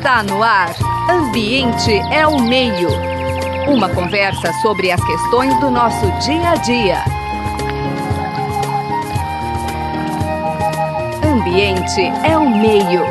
Está no ar. Ambiente é o meio. Uma conversa sobre as questões do nosso dia a dia. Ambiente é o meio.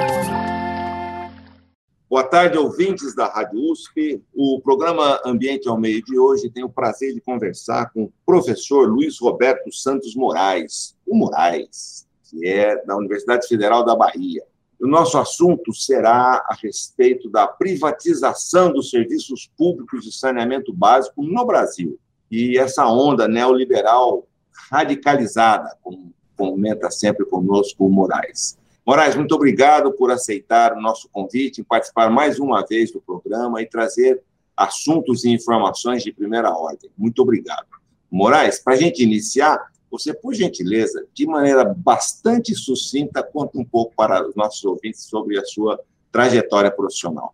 Boa tarde, ouvintes da Rádio USP. O programa Ambiente ao Meio de hoje tem o prazer de conversar com o professor Luiz Roberto Santos Moraes, o Moraes, que é da Universidade Federal da Bahia. O nosso assunto será a respeito da privatização dos serviços públicos de saneamento básico no Brasil. E essa onda neoliberal radicalizada, como comenta sempre conosco o Moraes. Moraes, muito obrigado por aceitar o nosso convite, participar mais uma vez do programa e trazer assuntos e informações de primeira ordem. Muito obrigado. Moraes, para a gente iniciar, você, por gentileza, de maneira bastante sucinta, conta um pouco para os nossos ouvintes sobre a sua trajetória profissional.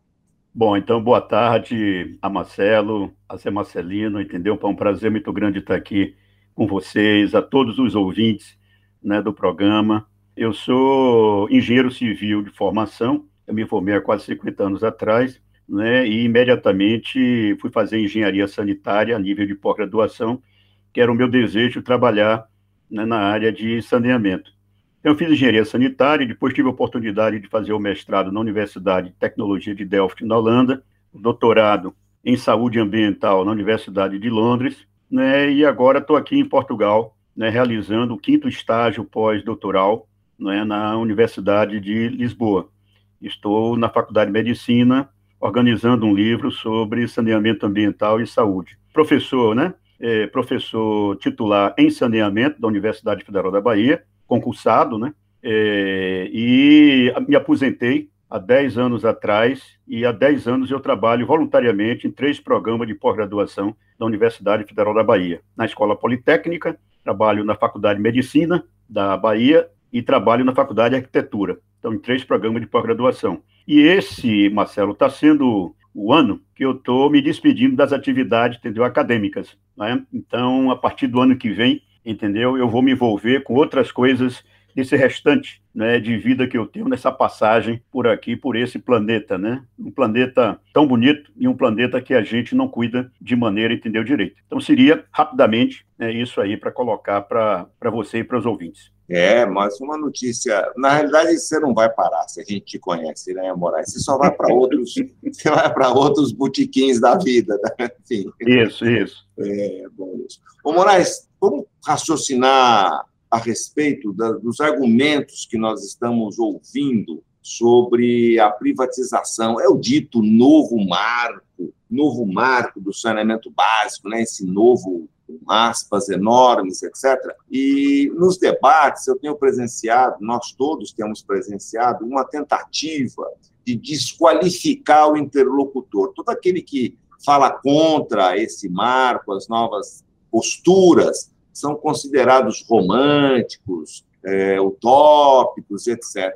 Bom, então, boa tarde a Marcelo, a Zé Marcelino, entendeu? É um prazer muito grande estar aqui com vocês, a todos os ouvintes né, do programa. Eu sou engenheiro civil de formação, eu me formei há quase 50 anos atrás, né, e imediatamente fui fazer engenharia sanitária a nível de pós-graduação, que era o meu desejo trabalhar né, na área de saneamento. Então, eu fiz engenharia sanitária depois tive a oportunidade de fazer o mestrado na Universidade de Tecnologia de Delft, na Holanda, doutorado em saúde ambiental na Universidade de Londres, né, e agora estou aqui em Portugal, né, realizando o quinto estágio pós-doutoral né, na Universidade de Lisboa. Estou na Faculdade de Medicina, organizando um livro sobre saneamento ambiental e saúde. Professor, né? É, professor titular em saneamento da Universidade Federal da Bahia, concursado, né? É, e me aposentei há 10 anos atrás, e há 10 anos eu trabalho voluntariamente em três programas de pós-graduação da Universidade Federal da Bahia. Na Escola Politécnica, trabalho na Faculdade de Medicina da Bahia e trabalho na Faculdade de Arquitetura. Então, em três programas de pós-graduação. E esse, Marcelo, está sendo o ano que eu estou me despedindo das atividades entendeu, acadêmicas. Né? Então, a partir do ano que vem, entendeu, eu vou me envolver com outras coisas desse restante né, de vida que eu tenho nessa passagem por aqui, por esse planeta, né? Um planeta tão bonito e um planeta que a gente não cuida de maneira, entendeu, direito. Então, seria, rapidamente, né, isso aí para colocar para você e para os ouvintes. É, mas uma notícia. Na realidade, você não vai parar se a gente te conhece, né, Moraes? Você só vai para outros, você vai para outros botiquins da vida, né? Enfim. Isso, isso. É, bom isso. Ô, Moraes, vamos raciocinar a respeito da, dos argumentos que nós estamos ouvindo sobre a privatização. É o dito novo marco, novo marco do saneamento básico, né? Esse novo aspas enormes, etc. E nos debates eu tenho presenciado, nós todos temos presenciado, uma tentativa de desqualificar o interlocutor. Todo aquele que fala contra esse marco, as novas posturas, são considerados românticos, é, utópicos, etc.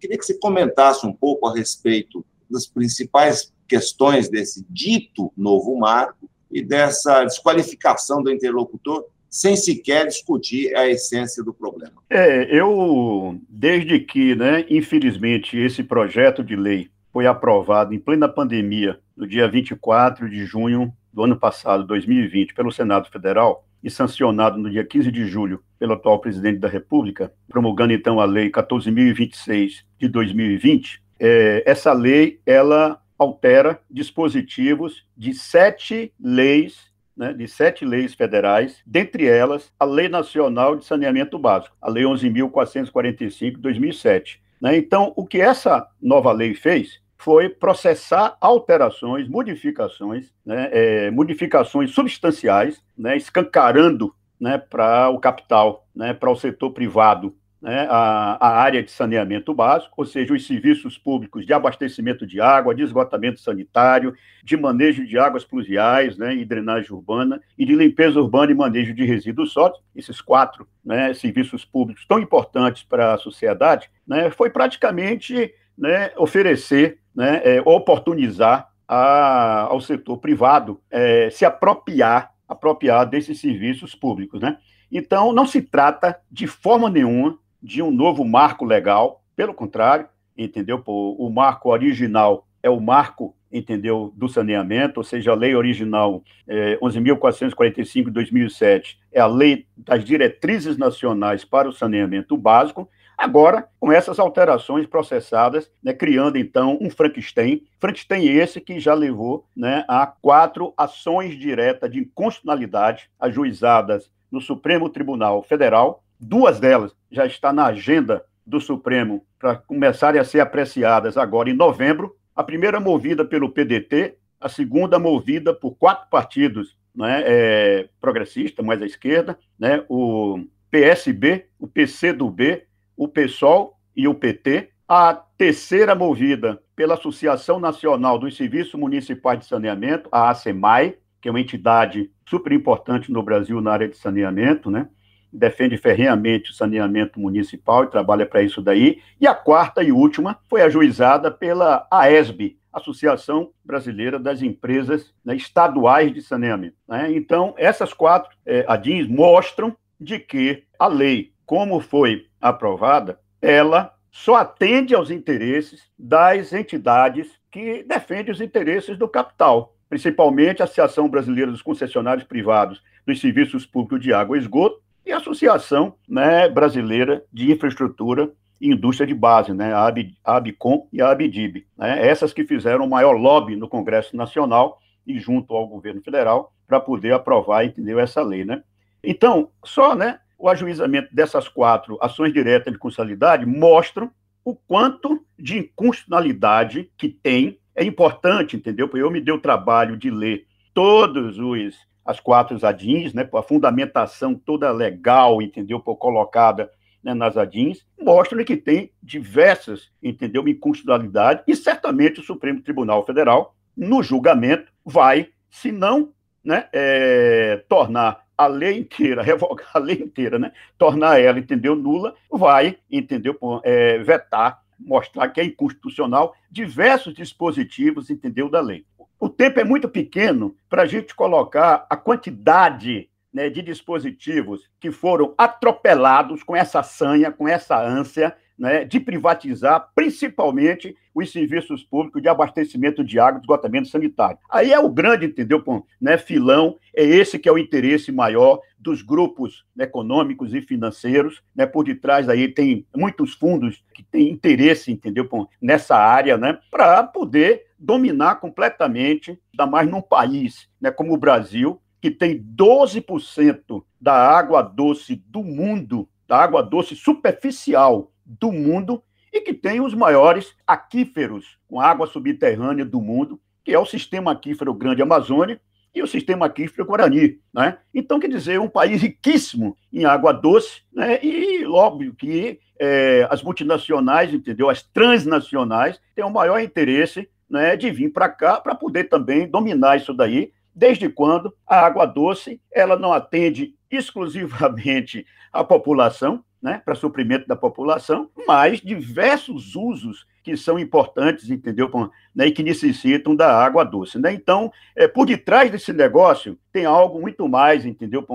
Queria que você comentasse um pouco a respeito das principais questões desse dito novo marco e dessa desqualificação do interlocutor sem sequer discutir a essência do problema. É, eu, desde que, né, infelizmente, esse projeto de lei foi aprovado em plena pandemia, no dia 24 de junho do ano passado, 2020, pelo Senado Federal, e sancionado no dia 15 de julho pelo atual presidente da República, promulgando então a Lei 14.026 de 2020, é, essa lei ela altera dispositivos de sete leis né, de sete leis federais, dentre elas a Lei Nacional de Saneamento Básico, a Lei 11.445 de 2007. Né? Então, o que essa nova lei fez foi processar alterações, modificações, né, é, modificações substanciais, né, escancarando né, para o capital, né, para o setor privado, né, a, a, área de saneamento básico, ou seja, os serviços públicos de abastecimento de água, de esgotamento sanitário, de manejo de águas pluviais né, e drenagem urbana, e de limpeza urbana e manejo de resíduos sólidos, esses quatro serviços públicos tão importantes para a sociedade, foi praticamente né, oferecer, né, é, oportunizar a, ao setor privado é, se apropriar, apropriar desses serviços públicos. Né? Então, não se trata de forma nenhuma de um novo marco legal, pelo contrário, entendeu? O marco original é o marco, entendeu, do saneamento, ou seja, a lei original é, 11.445 de 2007 é a lei das diretrizes nacionais para o saneamento básico, Agora, com essas alterações processadas, né, criando então um Frankenstein, Frankenstein esse que já levou né, a quatro ações diretas de inconstitucionalidade ajuizadas no Supremo Tribunal Federal. Duas delas já estão na agenda do Supremo para começarem a ser apreciadas agora em novembro. A primeira movida pelo PDT, a segunda movida por quatro partidos né, é, progressistas, mais à esquerda, né, o PSB, o PCdoB, o PSOL e o PT. A terceira movida pela Associação Nacional dos Serviços Municipais de Saneamento, a ASEMAI, que é uma entidade super importante no Brasil na área de saneamento, né? defende ferrenhamente o saneamento municipal e trabalha para isso daí. E a quarta e última foi ajuizada pela AESB, Associação Brasileira das Empresas né, Estaduais de Saneamento. Né? Então, essas quatro é, ADINs mostram de que a lei, como foi aprovada, ela só atende aos interesses das entidades que defendem os interesses do capital, principalmente a Associação Brasileira dos Concessionários Privados dos Serviços Públicos de Água e Esgoto e a Associação né, Brasileira de Infraestrutura e Indústria de Base, né, a, AB, a ABCOM e a ABDIB, né, essas que fizeram o maior lobby no Congresso Nacional e junto ao governo federal para poder aprovar, entendeu, essa lei, né? Então, só, né, o ajuizamento dessas quatro ações diretas de constitucionalidade mostram o quanto de inconstitucionalidade que tem. É importante, entendeu? Porque eu me dei o trabalho de ler todos os as quatro ADINs, né, a fundamentação toda legal, entendeu, por colocada né, nas ADINs, mostra que tem diversas, entendeu, inconstitucionalidades, e certamente o Supremo Tribunal Federal, no julgamento, vai, se não né, é, tornar a lei inteira, revogar a lei inteira, né? tornar ela, entendeu, nula, vai, entendeu, é, vetar, mostrar que é inconstitucional diversos dispositivos, entendeu, da lei. O tempo é muito pequeno para a gente colocar a quantidade né, de dispositivos que foram atropelados com essa sanha, com essa ânsia, né, de privatizar, principalmente os serviços públicos de abastecimento de água e esgotamento sanitário. Aí é o grande, entendeu, né, filão, é esse que é o interesse maior dos grupos econômicos e financeiros, né, por detrás aí tem muitos fundos que têm interesse, entendeu, nessa área, né, para poder dominar completamente, ainda mais num país né, como o Brasil, que tem 12% da água doce do mundo, da água doce superficial do mundo e que tem os maiores aquíferos com água subterrânea do mundo, que é o sistema aquífero Grande Amazônia e o sistema aquífero Guarani. Né? Então, quer dizer, um país riquíssimo em água doce, né? e óbvio que é, as multinacionais, entendeu? As transnacionais têm o maior interesse né, de vir para cá para poder também dominar isso daí, desde quando a água doce ela não atende exclusivamente a população, né, para suprimento da população, mas diversos usos que são importantes, entendeu? Né, e que necessitam da água doce. Né? Então, é, por detrás desse negócio tem algo muito mais, entendeu?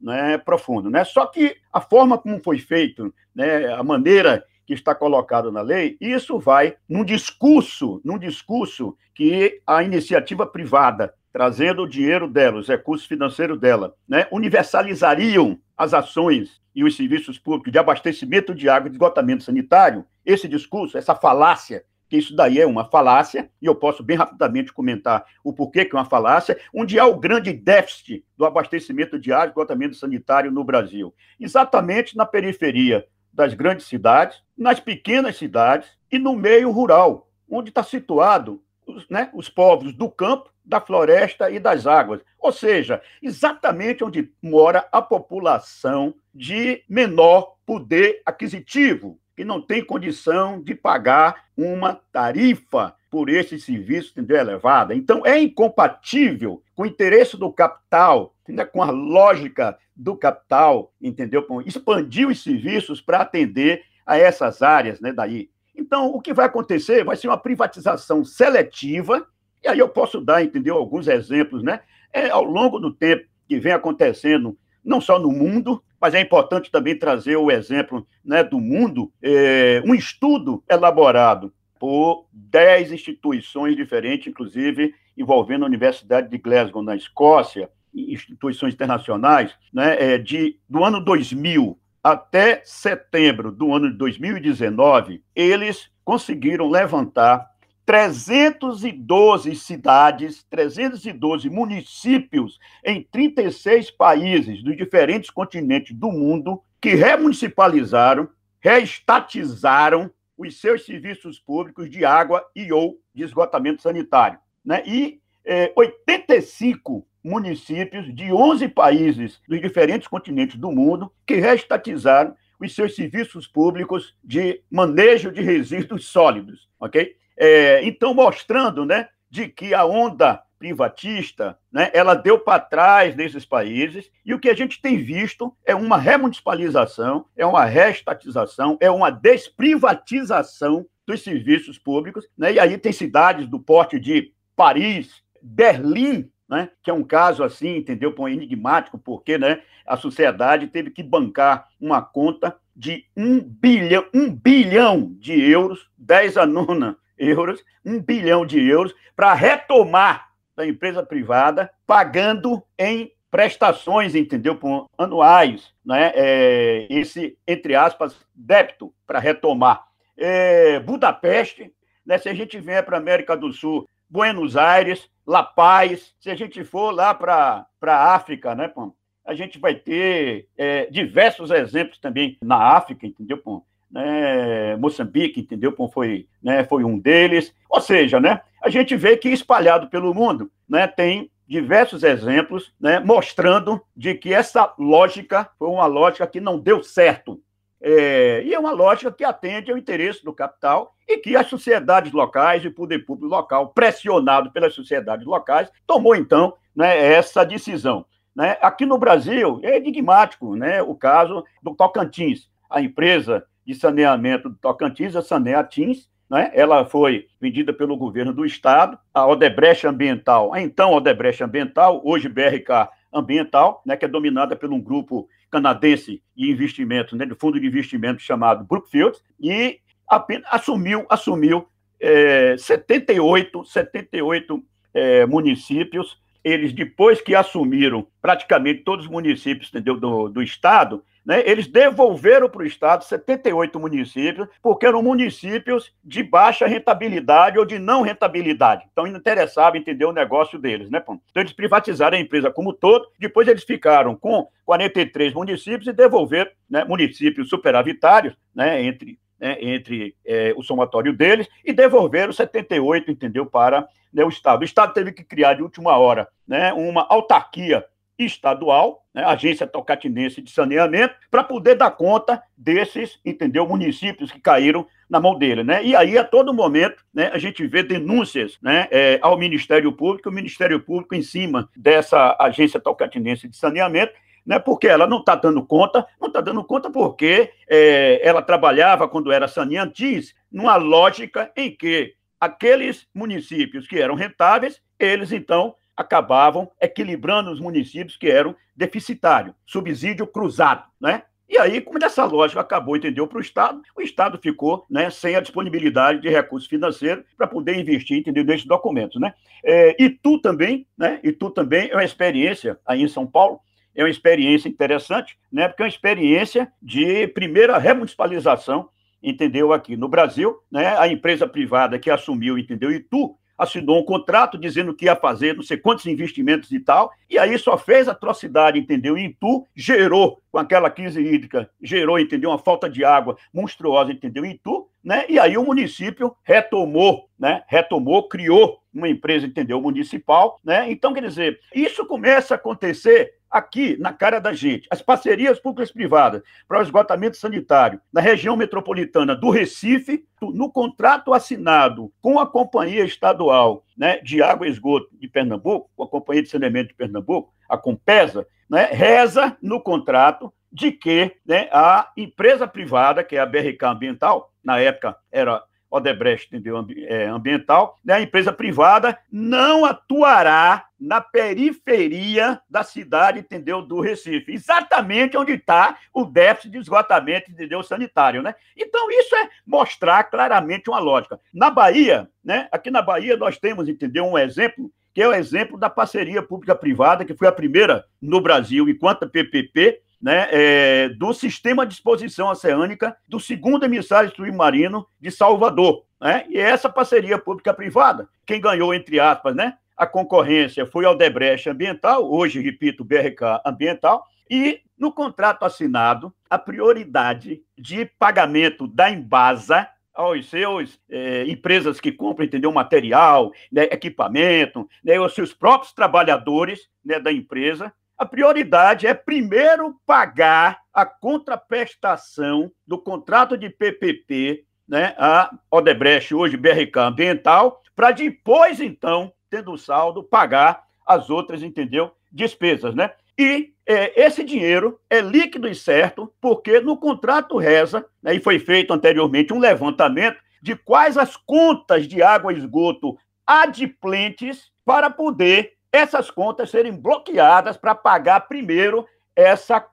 Né, profundo. Né? Só que a forma como foi feito, né, a maneira que está colocado na lei, isso vai num discurso, num discurso que a iniciativa privada trazendo o dinheiro dela, os recursos financeiros dela, né, universalizariam as ações e os serviços públicos de abastecimento de água e de esgotamento sanitário, esse discurso, essa falácia, que isso daí é uma falácia, e eu posso bem rapidamente comentar o porquê que é uma falácia, onde há o grande déficit do abastecimento de água e esgotamento sanitário no Brasil. Exatamente na periferia das grandes cidades, nas pequenas cidades e no meio rural, onde está situado os, né, os povos do campo da floresta e das águas. Ou seja, exatamente onde mora a população de menor poder aquisitivo, que não tem condição de pagar uma tarifa por esse serviço entendeu, elevada. Então, é incompatível com o interesse do capital, entendeu? com a lógica do capital, entendeu? Expandir os serviços para atender a essas áreas, né, daí. Então, o que vai acontecer vai ser uma privatização seletiva e aí eu posso dar, entendeu, alguns exemplos, né? É, ao longo do tempo que vem acontecendo, não só no mundo, mas é importante também trazer o exemplo né, do mundo, é, um estudo elaborado por dez instituições diferentes, inclusive envolvendo a Universidade de Glasgow, na Escócia, instituições internacionais, né, é, de, do ano 2000 até setembro do ano de 2019, eles conseguiram levantar 312 cidades, 312 municípios em 36 países dos diferentes continentes do mundo que remunicipalizaram, reestatizaram os seus serviços públicos de água e ou de esgotamento sanitário. Né? E é, 85 municípios de 11 países dos diferentes continentes do mundo que reestatizaram os seus serviços públicos de manejo de resíduos sólidos, ok? É, então, mostrando né, de que a onda privatista, né, ela deu para trás nesses países, e o que a gente tem visto é uma remunicipalização, é uma reestatização, é uma desprivatização dos serviços públicos, né, e aí tem cidades do porte de Paris, Berlim, né, que é um caso assim, entendeu, enigmático, porque né, a sociedade teve que bancar uma conta de um bilhão, um bilhão de euros, 10 a nona euros, um bilhão de euros, para retomar da empresa privada, pagando em prestações, entendeu? Anuais, né? É, esse, entre aspas, débito para retomar. É, Budapeste, né? se a gente vier para a América do Sul, Buenos Aires, La Paz, se a gente for lá para a África, né, Pão? a gente vai ter é, diversos exemplos também na África, entendeu, Pão? né, Moçambique, entendeu? Foi, né, foi um deles. Ou seja, né, a gente vê que espalhado pelo mundo né, tem diversos exemplos né, mostrando de que essa lógica foi uma lógica que não deu certo. É, e é uma lógica que atende ao interesse do capital e que as sociedades locais e o poder público local, pressionado pelas sociedades locais, tomou então né, essa decisão. Né? Aqui no Brasil é enigmático né, o caso do Tocantins, a empresa de saneamento do Tocantins, a Saneatins, né? ela foi vendida pelo governo do estado, a Odebrecht Ambiental, a então Odebrecht Ambiental, hoje BRK Ambiental, né? que é dominada por um grupo canadense de investimento, né? do fundo de investimento chamado Brookfield, e apenas assumiu, assumiu é, 78, 78 é, municípios, eles, depois que assumiram praticamente todos os municípios entendeu, do, do estado, né, eles devolveram para o Estado 78 municípios, porque eram municípios de baixa rentabilidade ou de não rentabilidade. Então, não interessava entender o negócio deles. Né, Então, eles privatizaram a empresa como todo, depois eles ficaram com 43 municípios e devolveram né, municípios superavitários, né, entre né, entre é, o somatório deles e devolveram 78, entendeu, para né, o Estado. O Estado teve que criar de última hora né, uma autarquia estadual, né, Agência Tocatinense de Saneamento, para poder dar conta desses, entendeu, municípios que caíram na mão dele, né? E aí, a todo momento, né, a gente vê denúncias né, é, ao Ministério Público, o Ministério Público em cima dessa Agência Tocatinense de Saneamento, né, porque ela não está dando conta, não está dando conta porque é, ela trabalhava, quando era saneantis, numa lógica em que aqueles municípios que eram rentáveis, eles, então, acabavam equilibrando os municípios que eram deficitários, subsídio cruzado, né? E aí, como essa lógica acabou, entendeu, para o Estado, o Estado ficou né, sem a disponibilidade de recursos financeiros para poder investir, entendeu, nesses documentos, né? É, e tu também, né? E tu também é uma experiência aí em São Paulo, é uma experiência interessante, né? Porque é uma experiência de primeira remunicipalização, entendeu, aqui no Brasil, né? A empresa privada que assumiu, entendeu, e tu assinou um contrato dizendo que ia fazer não sei quantos investimentos e tal, e aí só fez atrocidade, entendeu? E Itu gerou, com aquela crise hídrica, gerou, entendeu? Uma falta de água monstruosa, entendeu? Em Itu, né? E aí o município retomou, né? Retomou, criou uma empresa, entendeu? Municipal, né? Então, quer dizer, isso começa a acontecer aqui na cara da gente. As parcerias públicas privadas para o esgotamento sanitário na região metropolitana do Recife, no contrato assinado com a Companhia Estadual né, de Água e Esgoto de Pernambuco, com a Companhia de Saneamento de Pernambuco, a Compesa, né, reza no contrato de que né, a empresa privada, que é a BRK Ambiental, na época era Odebrecht entendeu, é, ambiental, né, a empresa privada não atuará na periferia da cidade, entendeu, do Recife, exatamente onde está o déficit de esgotamento, entendeu, sanitário, né? Então isso é mostrar claramente uma lógica. Na Bahia, né, aqui na Bahia nós temos, entendeu, um exemplo que é o exemplo da parceria pública-privada, que foi a primeira no Brasil, enquanto PPP, né, é, do Sistema de Exposição Oceânica do segundo emissário submarino de Salvador. Né? E essa parceria pública-privada, quem ganhou, entre aspas, né, a concorrência foi a Odebrecht Ambiental, hoje, repito, BRK Ambiental, e no contrato assinado, a prioridade de pagamento da Embasa aos seus é, empresas que compram, entendeu, material, né, equipamento, né, os seus próprios trabalhadores né, da empresa, a prioridade é primeiro pagar a contraprestação do contrato de PPP, né, a Odebrecht, hoje BRK Ambiental, para depois, então, tendo o saldo, pagar as outras, entendeu? Despesas, né? E é, esse dinheiro é líquido e certo, porque no contrato reza, né, e foi feito anteriormente um levantamento de quais as contas de água e esgoto adimplentes para poder essas contas serem bloqueadas para pagar primeiro essa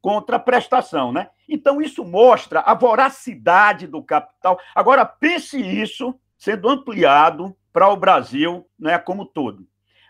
contraprestação, né? Então isso mostra a voracidade do capital. Agora pense isso sendo ampliado para o Brasil, né, como todo.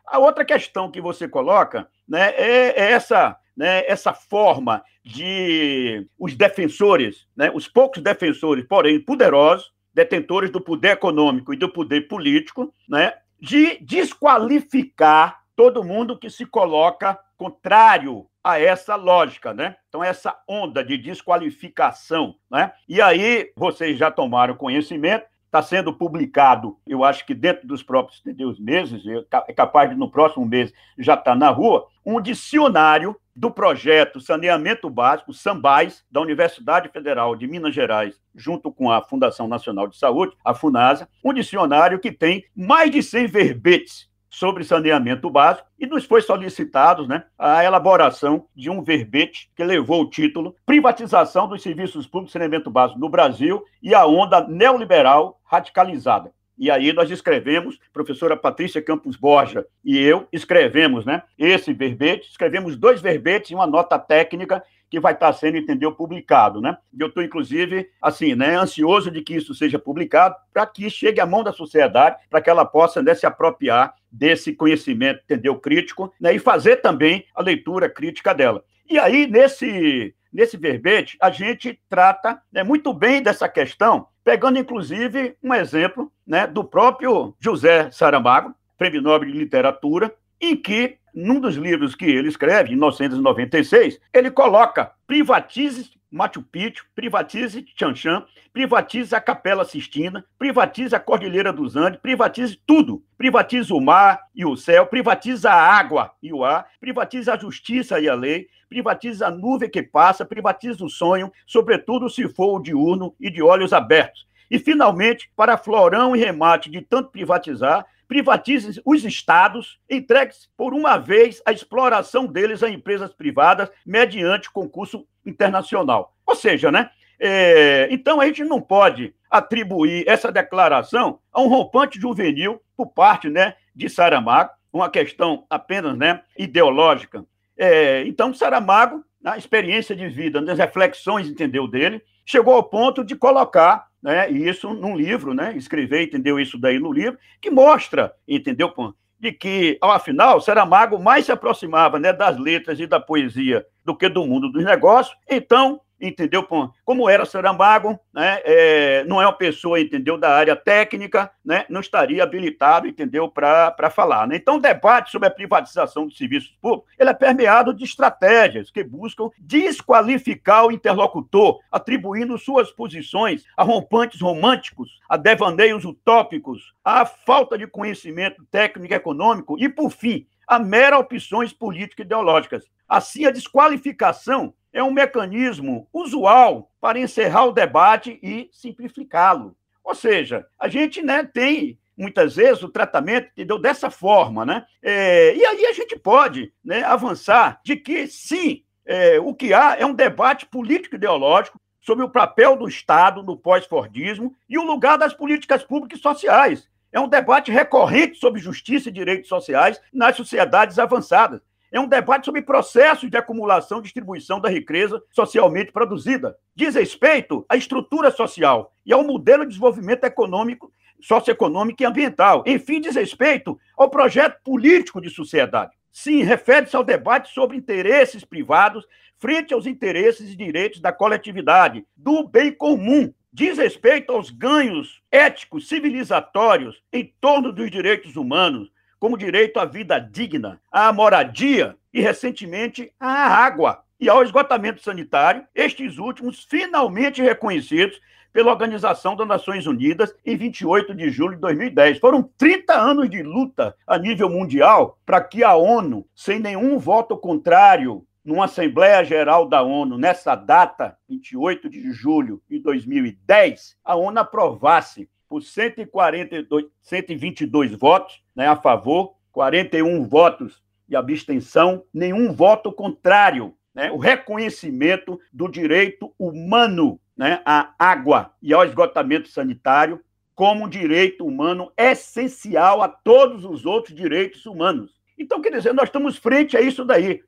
A outra questão que você coloca, né, é, é essa, né, essa forma de os defensores, né, os poucos defensores, porém poderosos, detentores do poder econômico e do poder político, né, de desqualificar todo mundo que se coloca contrário a essa lógica, né? Então, essa onda de desqualificação, né? E aí, vocês já tomaram conhecimento, está sendo publicado, eu acho que dentro dos próprios Deus meses, é capaz de no próximo mês já estar tá na rua, um dicionário do projeto Saneamento Básico, SAMBAIS, da Universidade Federal de Minas Gerais, junto com a Fundação Nacional de Saúde, a FUNASA, um dicionário que tem mais de 100 verbetes sobre saneamento básico e nos foi solicitado né, a elaboração de um verbete que levou o título Privatização dos Serviços Públicos de Saneamento Básico no Brasil e a Onda Neoliberal Radicalizada. E aí nós escrevemos, professora Patrícia Campos Borja e eu escrevemos, né, esse verbete, escrevemos dois verbetes e uma nota técnica que vai estar sendo, entendeu, publicado, né? Eu estou, inclusive, assim, né, ansioso de que isso seja publicado para que chegue à mão da sociedade, para que ela possa né, se apropriar desse conhecimento, entendeu, crítico, né, e fazer também a leitura crítica dela. E aí, nesse, nesse verbete, a gente trata né, muito bem dessa questão pegando inclusive um exemplo né, do próprio José Saramago, Prêmio Nobel de Literatura, em que, num dos livros que ele escreve, em 1996, ele coloca privatize Machu Picchu, privatize Chanchan, privatize a Capela Sistina, privatize a Cordilheira dos Andes, privatize tudo. Privatize o mar e o céu, privatize a água e o ar, privatize a justiça e a lei, privatize a nuvem que passa, privatize o sonho, sobretudo se for o diurno e de olhos abertos. E, finalmente, para florão e remate de tanto privatizar, privatize os estados, entregue por uma vez a exploração deles a empresas privadas mediante concurso internacional. Ou seja, né? É, então a gente não pode atribuir essa declaração a um rompante juvenil por parte né, de Saramago, uma questão apenas né, ideológica. É, então, Saramago, na experiência de vida, nas reflexões, entendeu, dele, chegou ao ponto de colocar né, isso num livro, né, escrever, entendeu, isso daí no livro, que mostra, entendeu, de que, ao final, Saramago mais se aproximava né, das letras e da poesia do que do mundo dos negócios, então entendeu? Como era Saramago, né? É, não é uma pessoa, entendeu, da área técnica, né? Não estaria habilitado, entendeu, para falar. Né? Então, o debate sobre a privatização dos serviços públicos, ele é permeado de estratégias que buscam desqualificar o interlocutor, atribuindo suas posições a rompantes românticos, a devaneios utópicos, a falta de conhecimento técnico e econômico e, por fim, a mera opções político-ideológicas. Assim, a desqualificação é um mecanismo usual para encerrar o debate e simplificá-lo. Ou seja, a gente né, tem muitas vezes o tratamento dessa forma, né? É, e aí a gente pode né, avançar de que sim, é, o que há é um debate político ideológico sobre o papel do Estado no pós-fordismo e o lugar das políticas públicas e sociais. É um debate recorrente sobre justiça e direitos sociais nas sociedades avançadas. É um debate sobre processos de acumulação e distribuição da riqueza socialmente produzida. Diz respeito à estrutura social e ao modelo de desenvolvimento econômico, socioeconômico e ambiental. Enfim, diz respeito ao projeto político de sociedade. Sim, refere-se ao debate sobre interesses privados frente aos interesses e direitos da coletividade, do bem comum. Diz respeito aos ganhos éticos, civilizatórios em torno dos direitos humanos, como direito à vida digna, à moradia e, recentemente, à água e ao esgotamento sanitário, estes últimos finalmente reconhecidos pela Organização das Nações Unidas em 28 de julho de 2010. Foram 30 anos de luta a nível mundial para que a ONU, sem nenhum voto contrário, numa Assembleia Geral da ONU, nessa data, 28 de julho de 2010, a ONU aprovasse por 142, 122 votos né, a favor, 41 votos de abstenção, nenhum voto contrário, né, o reconhecimento do direito humano né, à água e ao esgotamento sanitário como um direito humano essencial a todos os outros direitos humanos. Então, quer dizer, nós estamos frente a isso daí.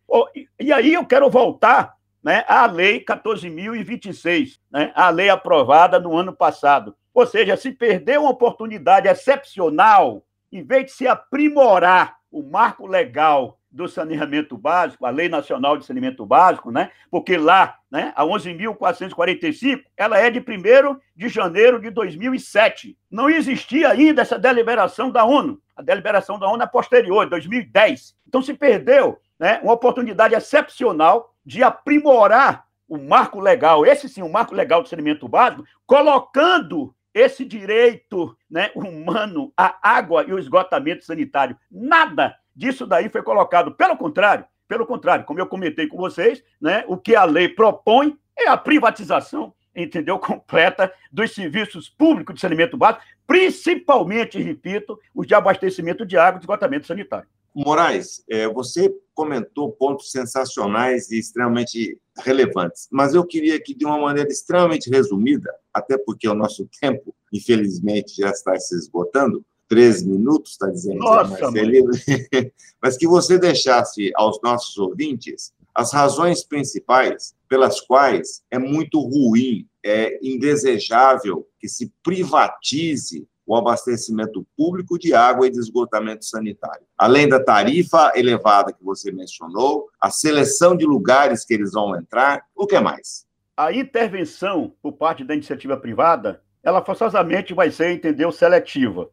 E aí eu quero voltar né, à Lei 14.026, né, a lei aprovada no ano passado, ou seja, se perdeu uma oportunidade excepcional, em vez de se aprimorar o marco legal do saneamento básico, a Lei Nacional de Saneamento Básico, né? Porque lá, né, a 11.445, ela é de 1 de janeiro de 2007. Não existia ainda essa deliberação da ONU. A deliberação da ONU é posterior, 2010. Então se perdeu, né, uma oportunidade excepcional de aprimorar o marco legal, esse sim, o marco legal do saneamento básico, colocando esse direito né, humano à água e o esgotamento sanitário. Nada disso daí foi colocado. Pelo contrário, pelo contrário, como eu comentei com vocês, né, o que a lei propõe é a privatização, entendeu, completa dos serviços públicos de saneamento básico, principalmente, repito, os de abastecimento de água e esgotamento sanitário. Moraes, é, você comentou pontos sensacionais e extremamente relevantes, mas eu queria que, de uma maneira extremamente resumida, até porque o nosso tempo, infelizmente, já está se esgotando, três minutos, está dizendo Nossa, Marcelino, mas que você deixasse aos nossos ouvintes as razões principais pelas quais é muito ruim, é indesejável que se privatize o abastecimento público de água e de esgotamento sanitário. Além da tarifa elevada que você mencionou, a seleção de lugares que eles vão entrar, o que mais? A intervenção por parte da iniciativa privada, ela forçosamente vai ser, entendeu, seletiva.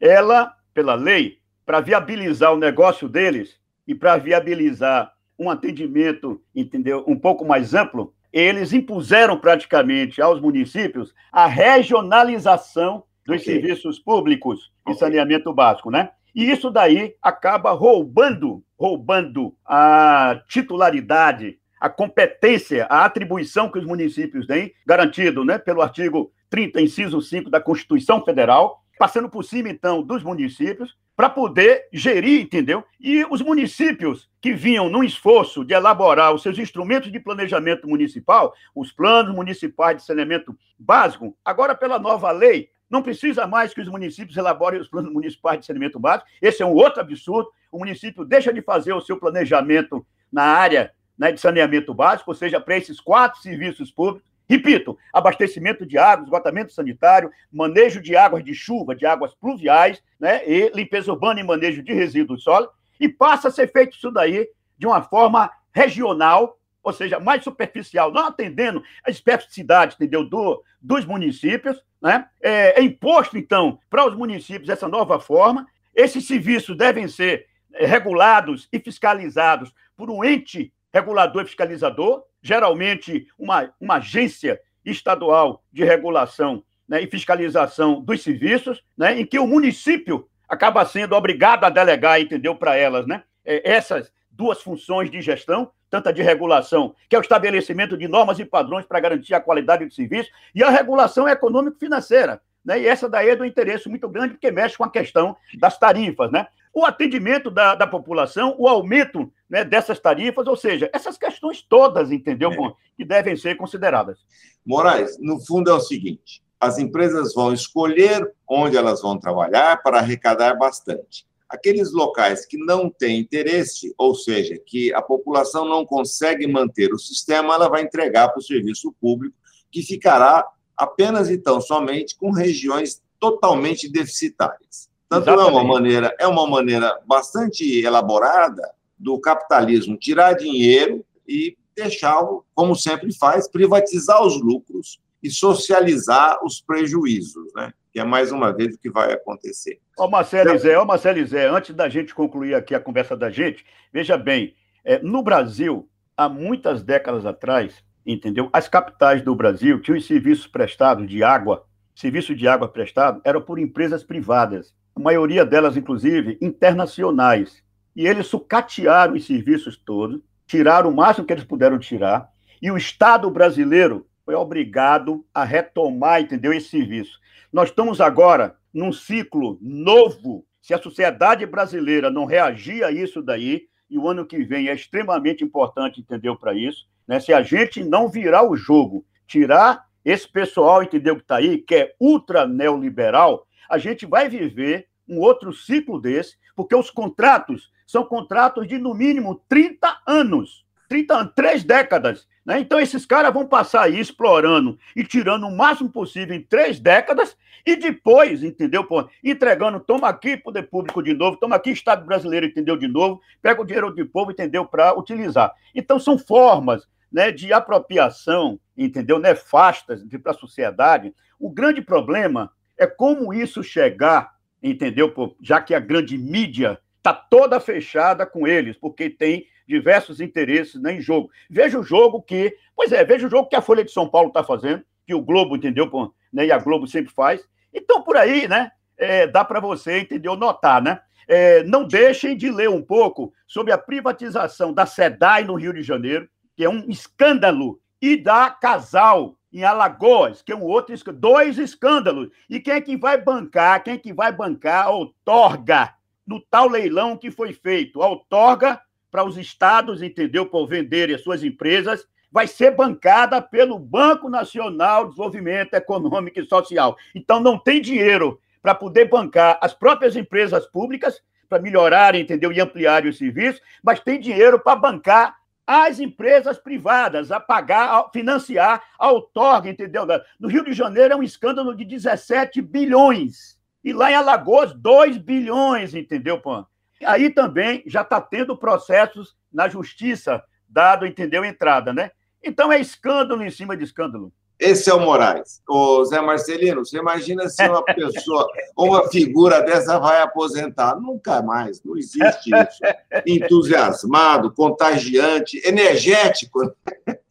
Ela, pela lei, para viabilizar o negócio deles e para viabilizar um atendimento, entendeu, um pouco mais amplo, eles impuseram praticamente aos municípios a regionalização dos okay. serviços públicos okay. e saneamento básico, né? E isso daí acaba roubando, roubando a titularidade, a competência, a atribuição que os municípios têm, garantido né, pelo artigo 30, inciso 5 da Constituição Federal, passando por cima, então, dos municípios, para poder gerir, entendeu? E os municípios que vinham num esforço de elaborar os seus instrumentos de planejamento municipal, os planos municipais de saneamento básico, agora, pela nova lei, não precisa mais que os municípios elaborem os planos municipais de saneamento básico. Esse é um outro absurdo. O município deixa de fazer o seu planejamento na área né, de saneamento básico, ou seja, para esses quatro serviços públicos. Repito, abastecimento de água, esgotamento sanitário, manejo de águas de chuva, de águas pluviais, né, e limpeza urbana e manejo de resíduos sólidos, e passa a ser feito isso daí de uma forma regional, ou seja, mais superficial, não atendendo a especificidade, entendeu, do, dos municípios, né? É, é imposto, então, para os municípios essa nova forma. Esses serviços devem ser é, regulados e fiscalizados por um ente regulador e fiscalizador, geralmente uma, uma agência estadual de regulação né, e fiscalização dos serviços, né, em que o município acaba sendo obrigado a delegar, entendeu, para elas, né, é, essas duas funções de gestão, tanto a de regulação, que é o estabelecimento de normas e padrões para garantir a qualidade do serviço, e a regulação econômico-financeira. Né? E essa daí é do interesse muito grande, porque mexe com a questão das tarifas. Né? o atendimento da, da população, o aumento né, dessas tarifas, ou seja, essas questões todas, entendeu, é. que devem ser consideradas. Moraes, no fundo é o seguinte: as empresas vão escolher onde elas vão trabalhar para arrecadar bastante. Aqueles locais que não têm interesse, ou seja, que a população não consegue manter o sistema, ela vai entregar para o serviço público, que ficará apenas então somente com regiões totalmente deficitárias. Tanto é uma maneira, é uma maneira bastante elaborada do capitalismo tirar dinheiro e deixar, como sempre faz, privatizar os lucros e socializar os prejuízos, né? Que é mais uma vez o que vai acontecer. Ó, Marcelo Zé, ó, Marcelo Zé, antes da gente concluir aqui a conversa da gente, veja bem, é, no Brasil, há muitas décadas atrás, entendeu? As capitais do Brasil tinham os serviços prestados de água, serviço de água prestado, eram por empresas privadas a maioria delas, inclusive, internacionais. E eles sucatearam os serviços todos, tiraram o máximo que eles puderam tirar, e o Estado brasileiro foi obrigado a retomar, entendeu, esse serviço. Nós estamos agora num ciclo novo. Se a sociedade brasileira não reagir a isso daí, e o ano que vem é extremamente importante, entendeu, para isso, né? se a gente não virar o jogo, tirar esse pessoal, entendeu, que está aí, que é ultra neoliberal, a gente vai viver um outro ciclo desse, porque os contratos são contratos de, no mínimo, 30 anos. 30 anos, três décadas. Né? Então, esses caras vão passar aí explorando e tirando o máximo possível em três décadas e depois, entendeu? Pô, entregando, toma aqui poder público de novo, toma aqui Estado brasileiro, entendeu? De novo, pega o dinheiro do povo, entendeu? Para utilizar. Então, são formas né, de apropriação, entendeu? Nefastas para a sociedade. O grande problema é como isso chegar, entendeu? Já que a grande mídia está toda fechada com eles, porque tem diversos interesses né, em jogo. Veja o jogo que. Pois é, veja o jogo que a Folha de São Paulo está fazendo, que o Globo, entendeu? Né, e a Globo sempre faz. Então, por aí, né? É, dá para você, entendeu? Notar, né? É, não deixem de ler um pouco sobre a privatização da SEDAI no Rio de Janeiro, que é um escândalo, e da Casal, em Alagoas, que é um outro dois escândalos. E quem é que vai bancar? Quem é que vai bancar a outorga no tal leilão que foi feito? A outorga para os estados, entendeu? Por venderem as suas empresas, vai ser bancada pelo Banco Nacional de Desenvolvimento Econômico e Social. Então não tem dinheiro para poder bancar as próprias empresas públicas para melhorarem, entendeu? E ampliarem o serviço, mas tem dinheiro para bancar as empresas privadas a pagar, a financiar a outorga, entendeu? No Rio de Janeiro é um escândalo de 17 bilhões. E lá em Alagoas, 2 bilhões, entendeu, Pan? Aí também já está tendo processos na justiça, dado, entendeu, entrada, né? Então é escândalo em cima de escândalo. Esse é o Moraes. O Zé Marcelino, você imagina se uma pessoa, uma figura dessa vai aposentar? Nunca mais, não existe isso. Entusiasmado, contagiante, energético.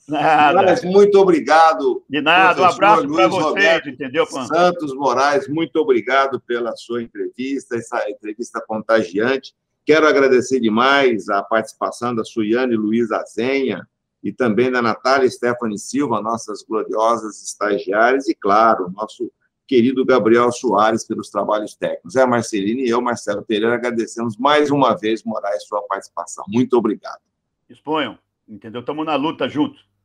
Nada. Mas muito obrigado. De nada, um abraço para você, entendeu, Pan? Santos Moraes, muito obrigado pela sua entrevista, essa entrevista contagiante. Quero agradecer demais a participação da Suiane Luiz Azenha, e também da Natália Stephanie Silva, nossas gloriosas estagiárias, e, claro, nosso querido Gabriel Soares pelos trabalhos técnicos. É a Marcelina e eu, Marcelo Pereira, agradecemos mais uma vez, Moraes, sua participação. Muito obrigado. Exponham, entendeu? Estamos na luta juntos.